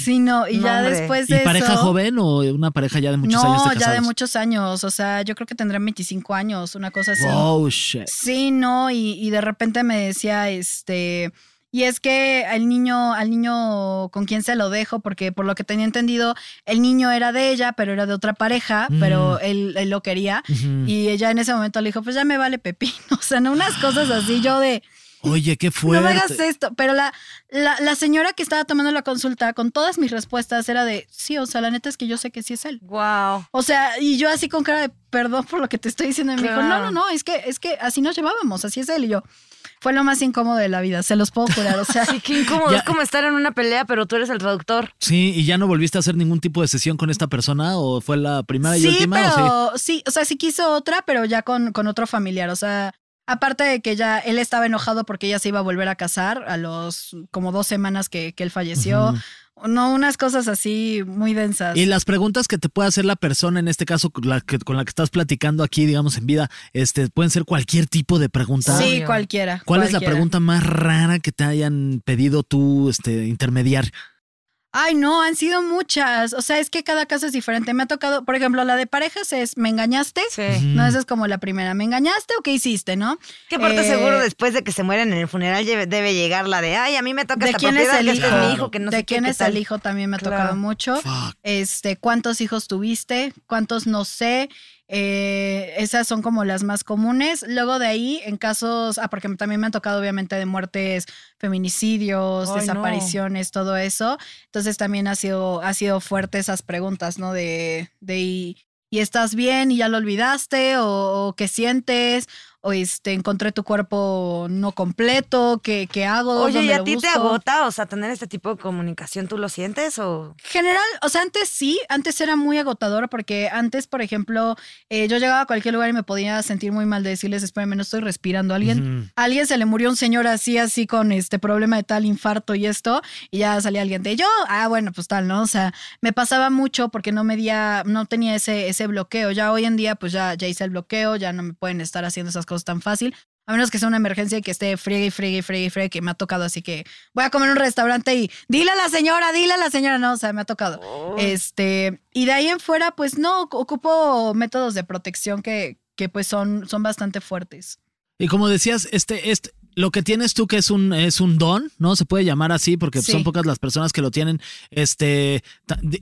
sí, no. Y No, ya hombre. después ¿Y de pareja eso- joven o una pareja ya de muchos no, años de ya de casados? muchos años. O sea, yo creo que tendrán 25 años, una cosa así. Oh, shit. Sí, no, y, y de repente me decía, este, y es que al niño, al niño con quien se lo dejo, porque por lo que tenía entendido, el niño era de ella, pero era de otra pareja, Mm. pero él, él lo quería. Y ella en ese momento le dijo, pues ya me vale pepino. O sea, no unas cosas así, yo de, Oye, qué fuerte. No me hagas esto. Pero la, la, la señora que estaba tomando la consulta, con todas mis respuestas, era de, sí, o sea, la neta es que yo sé que sí es él. Wow. O sea, y yo así con cara de perdón por lo que te estoy diciendo. Y me dijo, no, no, no, es que, es que así nos llevábamos, así es él. Y yo, fue lo más incómodo de la vida, se los puedo curar. O sea, Sí, qué incómodo. Ya. Es como estar en una pelea, pero tú eres el traductor. Sí, ¿y ya no volviste a hacer ningún tipo de sesión con esta persona o fue la primera y sí, última? o sí? pero sí? o sea, sí quiso otra, pero ya con, con otro familiar. O sea, aparte de que ya él estaba enojado porque ella se iba a volver a casar a los como dos semanas que, que él falleció. No, unas cosas así muy densas. Y las preguntas que te puede hacer la persona, en este caso con la que, con la que estás platicando aquí, digamos, en vida, este, pueden ser cualquier tipo de pregunta. sí, cualquiera. ¿Cuál es la pregunta más rara que te hayan pedido tú este, intermediar? Ay, no, han sido muchas. O sea, es que cada caso es diferente. Me ha tocado, por ejemplo, la de parejas es, ¿me engañaste? Sí. No, esa es como la primera. ¿Me engañaste o qué hiciste, no? Que parte Eh, seguro después de que se mueren en el funeral debe llegar la de, ay, a mí me toca ¿De esta quién es propiedad, el que este hijo? es mi hijo, que no ¿De sé quién qué es tal. el hijo? También me ha Claro. tocado mucho. Fuck. Este, ¿cuántos hijos tuviste? ¿Cuántos no sé? Eh, esas son como las más comunes. Luego de ahí, en casos, ah, porque también me han tocado obviamente de muertes, feminicidios, Ay, no. desapariciones, todo eso. Entonces también ha sido, ha sido fuerte esas preguntas, ¿no? De, de y, ¿y estás bien y ya lo olvidaste? ¿O, o qué sientes? ¿O este, encontré tu cuerpo no completo? ¿Qué, qué hago? Oye, ¿y ¿Dónde a ti te agota? O sea, tener este tipo de comunicación, ¿tú lo sientes o...? General, o sea, antes sí, antes era muy agotador porque antes, por ejemplo, eh, yo llegaba a cualquier lugar y me podía sentir muy mal de decirles, espérenme, no estoy respirando. Alguien, a alguien se le murió un señor así, así con este problema de tal infarto y esto, y ya salía alguien de yo, ah, bueno, pues tal, ¿no? O sea, me pasaba mucho porque no medía, no tenía ese, ese bloqueo. Ya hoy en día, pues ya, ya hice el bloqueo, ya no me pueden estar haciendo esas cosas tan fácil. A menos que sea una emergencia y que esté friegue y friegue y friegue y friegue, que me ha tocado así que voy a comer en un restaurante y dile a la señora, dile a la señora, no, o sea, me ha tocado. Este, y de ahí en fuera, pues no, ocupo métodos de protección que, que pues son, son bastante fuertes. Y como decías, este, este, lo que tienes tú que es un, es un don, ¿no? Se puede llamar así porque Sí. son pocas las personas que lo tienen. Este,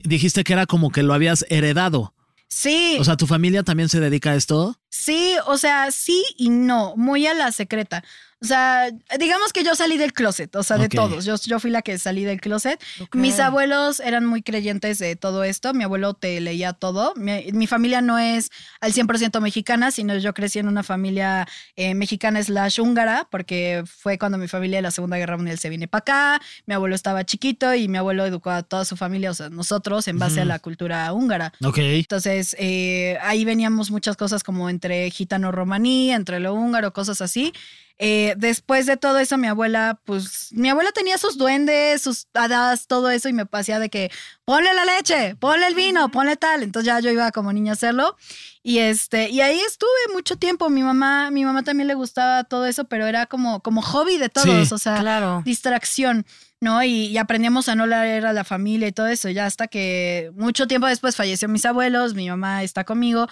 dijiste que era como que lo habías heredado. Sí, O sea, ¿tu familia también se dedica a esto? Sí, o sea, sí y no, muy a la secreta. O sea, digamos que yo salí del closet, o sea, de todos. Yo, yo fui la que salí del closet. Ok. Mis abuelos eran muy creyentes de todo esto. Mi abuelo te leía todo. Mi, mi familia no es al 100% mexicana, sino yo crecí en una familia eh, mexicana slash húngara, porque fue cuando mi familia de la Segunda Guerra Mundial se viene para acá. Mi abuelo estaba chiquito y mi abuelo educó a toda su familia, o sea, nosotros, en base a la cultura húngara. Ok. Entonces, eh, ahí veníamos muchas cosas como entre gitano-romaní, entre lo húngaro, cosas así. Eh, después de todo eso, mi abuela, pues, mi abuela tenía sus duendes, sus hadas, todo eso, y me hacía de que, ponle la leche, ponle el vino, ponle tal. Entonces ya yo iba como niña a hacerlo. Y este, y ahí estuve mucho tiempo. Mi mamá, mi mamá también le gustaba todo eso, pero era como, como hobby de todos, Sí. o sea, Claro. distracción, ¿no? Y, y aprendíamos a no leer a la familia y todo eso, ya hasta que mucho tiempo después falleció mis abuelos, mi mamá está conmigo,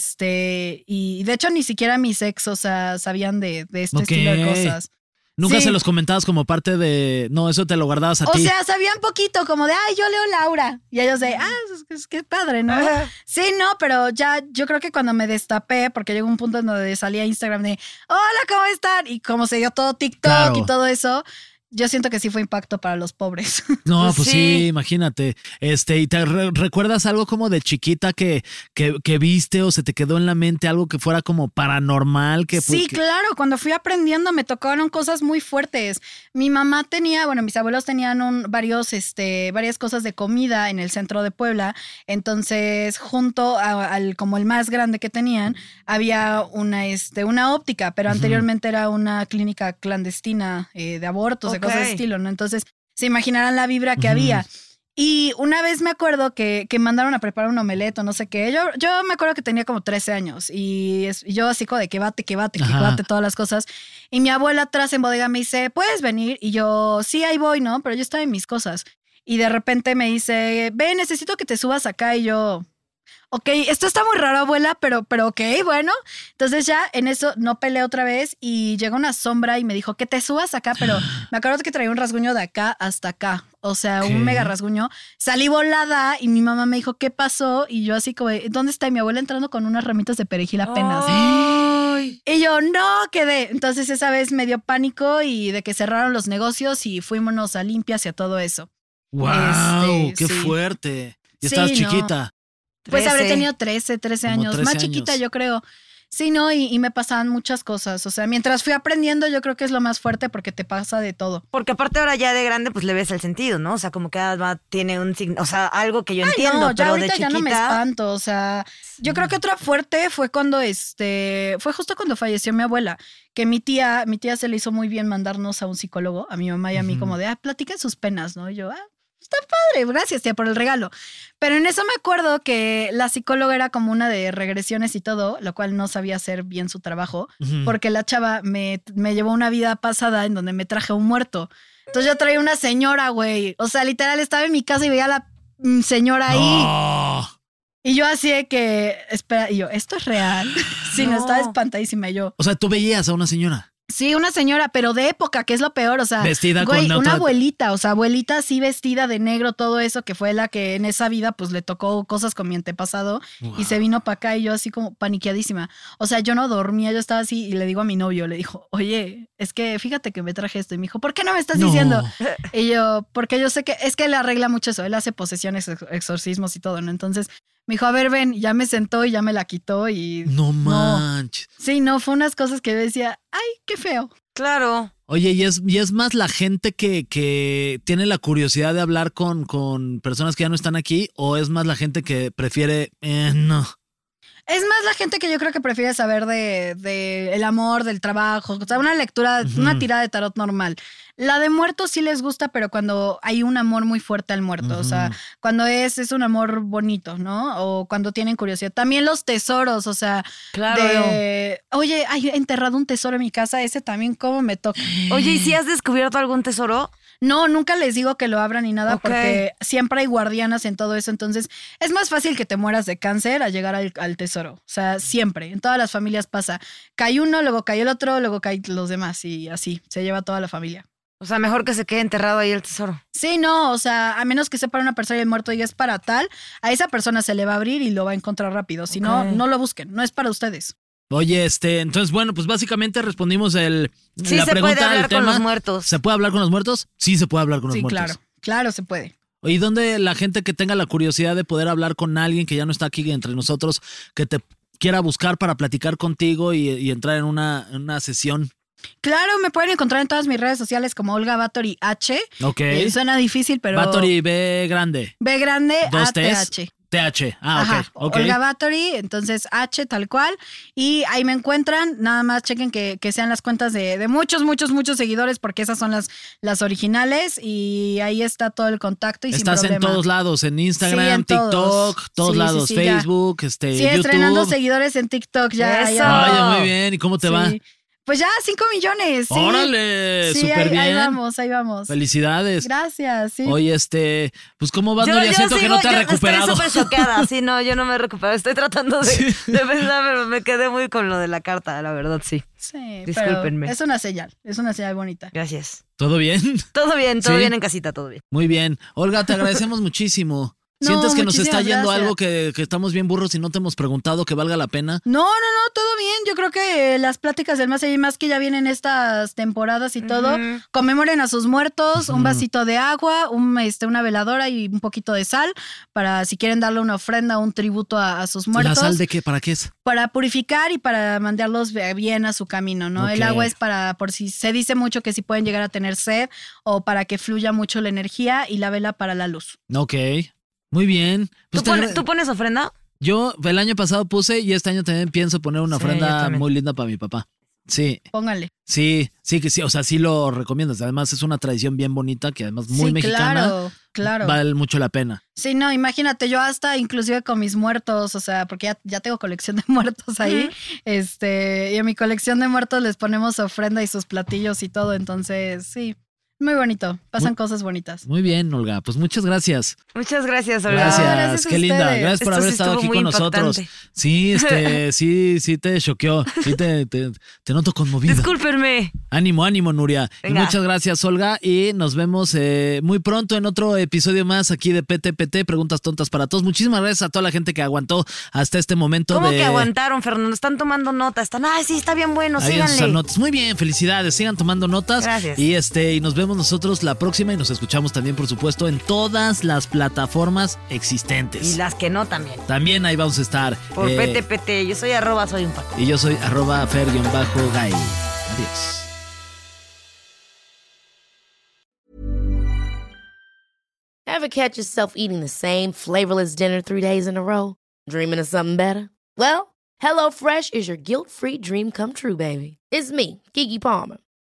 este, y de hecho ni siquiera mis ex, o sea, sabían de, de este Ok. estilo de cosas. Nunca Sí. se los comentabas como parte de. No, eso te lo guardabas a O ti. sea, sabían poquito, como de, ay, yo leo Laura. Y ellos de, ah, es, es que padre, ¿no? Ajá. Sí, no, pero ya yo creo que cuando me destapé, porque llegó un punto en donde salía Instagram de, hola, ¿cómo están? Y como se dio todo TikTok Claro. y todo eso, yo siento que sí fue impacto para los pobres. No, Pues pues sí. sí. imagínate. Este, ¿y te re- recuerdas algo como de chiquita que, que, que viste o se te quedó en la mente algo que fuera como paranormal? Que, Sí, pues, que- claro, cuando fui aprendiendo me tocaron cosas muy fuertes. Mi mamá tenía, bueno, mis abuelos tenían un, varios, este, varias cosas de comida en el centro de Puebla. Entonces, junto a- al como el más grande que tenían, había una, este, una óptica, pero anteriormente era una clínica clandestina eh, de abortos, cosas de estilo, ¿no? Entonces, se imaginarán la vibra que había. Y una vez me acuerdo que, que mandaron a preparar un omelette o no sé qué. Yo, yo me acuerdo que tenía como 13 años y, es- y yo así como de que bate, que bate, que bate, todas las cosas. Y mi abuela atrás en bodega me dice, ¿puedes venir? Y yo, sí, ahí voy, ¿no? Pero yo estaba en mis cosas. Y de repente me dice, ve, necesito que te subas acá. Y yo, ok, esto está muy raro, abuela, pero, pero ok, bueno. Entonces ya en eso no peleé otra vez y llegó una sombra y me dijo que te subas acá, pero me acuerdo que traía un rasguño de acá hasta acá. O sea, ¿Qué? un mega rasguño. Salí volada y mi mamá me dijo, ¿qué pasó? Y yo así como, de, ¿dónde está? Y mi abuela entrando con unas ramitas de perejil apenas. Ay. Y yo, no, quedé. Entonces esa vez me dio pánico y de que cerraron los negocios y fuimos a limpias y a todo eso. ¡Wow! Este, ¡Qué sí. fuerte! Y Sí, estabas no. Pues habré 13. tenido 13, 13 Como años. 13 Más chiquita, años. yo creo. Sí, no, y, y me pasaban muchas cosas. O sea, mientras fui aprendiendo, yo creo que es lo más fuerte porque te pasa de todo. Porque aparte ahora ya de grande, pues le ves el sentido, ¿no? O sea, como que va- tiene un signo, o sea, algo que yo Ay, entiendo, no, ya pero de ahorita chiquita. ya no me espanto. O sea, yo creo que otra fuerte fue cuando este, fue justo cuando falleció mi abuela, que mi tía, mi tía se le hizo muy bien mandarnos a un psicólogo, a mi mamá y a mí, como de, ah, platiquen sus penas, ¿no? Y yo, ah, está padre, gracias tía por el regalo. Pero en eso me acuerdo que la psicóloga era como una de regresiones y todo, lo cual no sabía hacer bien su trabajo, porque la chava me, me llevó una vida pasada en donde me traje un muerto. Entonces yo traía una señora, güey. O sea, literal estaba en mi casa y veía a la mm, señora ahí. No. Y yo así de que, espera, y yo, ¿esto es real? sí, no, No. estaba espantadísima y yo. O sea, tú veías a una señora. Sí, una señora, pero de época, que es lo peor, o sea, Vestida güey, con una otra- abuelita, o sea, abuelita así vestida de negro, todo eso, que fue la que en esa vida pues le tocó cosas con mi antepasado y se vino para acá y yo así como paniqueadísima. O sea, yo no dormía, yo estaba así y le digo a mi novio, le dijo, oye, es que fíjate que me traje esto y me dijo, ¿por qué no me estás No. diciendo? Y yo, porque yo sé que es que él arregla mucho eso, él hace posesiones, ex- exorcismos y todo, ¿no? Entonces me dijo, a ver, ven, ya me sentó y ya me la quitó y... No manches. Sí, no, fue unas cosas que yo decía, ay, qué feo. Claro. Oye, y es, y es más la gente que, que tiene la curiosidad de hablar con, con personas que ya no están aquí, o es más la gente que prefiere, eh, no. Es más la gente que yo creo que prefiere saber de, de el amor, del trabajo, o sea, una lectura, una tirada de tarot normal. La de muertos sí les gusta, pero cuando hay un amor muy fuerte al muerto, o sea, cuando es, es un amor bonito, ¿no? O cuando tienen curiosidad. También los tesoros, o sea, Claro. de, oye, hay enterrado un tesoro en mi casa, ese también cómo me toca. Oye, ¿y si has descubierto algún tesoro? No, nunca les digo que lo abran ni nada porque siempre hay guardianas en todo eso. Entonces, es más fácil que te mueras de cáncer a llegar al, al tesoro. O sea, siempre. En todas las familias pasa. Cae uno, luego cae el otro, luego caen los demás y así. Se lleva toda la familia. O sea, mejor que se quede enterrado ahí el tesoro. Sí, no, o sea, a menos que sepa una persona y el muerto y es para tal, a esa persona se le va a abrir y lo va a encontrar rápido. Si no, no lo busquen. No es para ustedes. Oye, este, entonces, bueno, pues básicamente respondimos el, Sí la se pregunta puede hablar del con tema. los muertos. ¿Se puede hablar con los muertos? Sí, se puede hablar con los Sí, muertos. claro. Claro, se puede. ¿Y dónde la gente que tenga la curiosidad de poder hablar con alguien que ya no está aquí entre nosotros, que te quiera buscar para platicar contigo y, y entrar en una, en una sesión? Claro, me pueden encontrar en todas mis redes sociales como Olga Batory H. Ok. Eh, suena difícil, pero. Batory B grande. B grande Dos A. T H. TH. Ah, Ajá, ok. ok. Olga Batory, entonces H tal cual. Y ahí me encuentran. Nada más chequen que, que sean las cuentas de, de muchos, muchos, muchos seguidores, porque esas son las, las originales. Y ahí está todo el contacto y Estás sin en todos lados, en Instagram, Sí, en TikTok, todos. todos Sí, sí, lados, sí, ya. Facebook, este, Sí, YouTube. estrenando seguidores en TikTok ya. Eso. ya. Vaya, muy bien. ¿Y cómo te Sí. va? Pues ya, 5 millones. Sí. Órale, Sí, súper bien. ahí vamos, ahí vamos. Felicidades. Gracias, sí. Oye, este, pues cómo vas, Nuria? Siento que no te has yo recuperado. Estoy súper choqueada. Sí, no, yo no me he recuperado. Estoy tratando de, de pensar, pero me quedé muy con lo de la carta, la verdad, sí. Sí, Discúlpenme. pero es una señal, es una señal bonita. Gracias. ¿Todo bien? Todo bien, todo ¿Sí? bien en casita, todo bien. Muy bien. Olga, te agradecemos muchísimo. No, ¿Sientes que nos está yendo gracias. algo que, que estamos bien burros y no te hemos preguntado que valga la pena? No, no, no, todo bien. Yo creo que las pláticas del más allá y más que ya vienen estas temporadas y todo, conmemoren a sus muertos, un vasito de agua, un, este, una veladora y un poquito de sal para si quieren darle una ofrenda, un tributo a, a sus muertos. ¿La sal de qué? ¿Para qué es? Para purificar y para mandarlos bien a su camino, ¿no? El agua es para, por si se dice mucho que si pueden llegar a tener sed o para que fluya mucho la energía y la vela para la luz. Ok. Muy bien. Pues ¿Tú, ¿Tú pones ofrenda? Yo el año pasado puse y este año también pienso poner una Sí, ofrenda muy linda para mi papá. Sí, Pónganle. sí, sí que sí, o sea, sí lo recomiendas. Además es una tradición bien bonita que además muy sí, mexicana. claro, claro. Vale mucho la pena. Sí, no, imagínate, yo hasta inclusive con mis muertos, o sea, porque ya, ya tengo colección de muertos ahí, este, y en mi colección de muertos les ponemos ofrenda y sus platillos y todo, entonces, sí, muy bonito, pasan Muy- cosas bonitas. Muy bien, Olga. Pues muchas gracias. Muchas gracias, Olga. Gracias, qué linda. Gracias por Esto haber sí estado aquí muy con nosotros. Sí, este, sí, sí te choqueó. Sí te, te, te noto conmovida. Discúlpenme. Ánimo, ánimo, Nuria. Y muchas gracias, Olga. Y nos vemos eh, muy pronto en otro episodio más aquí de PTPT, Preguntas Tontas para Todos. Muchísimas gracias a toda la gente que aguantó hasta este momento ¿Cómo de. que aguantaron, Fernando? Están tomando nota. Están, ay, sí, está bien bueno, ahí síganle. notas. Muy bien, felicidades. Sigan tomando notas. Gracias. Y este, y nos vemos nosotros la próxima y nos escuchamos también, por supuesto, en todas las plataformas existentes. Y las que no también. También ahí vamos a estar. Por Eh, PTPT. Yo soy arroba, soy un pato. Y yo soy arroba fer-gay. Adiós. Ever catch yourself eating the same flavorless dinner three days in a row? Dreaming of something better? Well, HelloFresh is your guilt-free dream come true, baby. It's me, Kiki Palmer.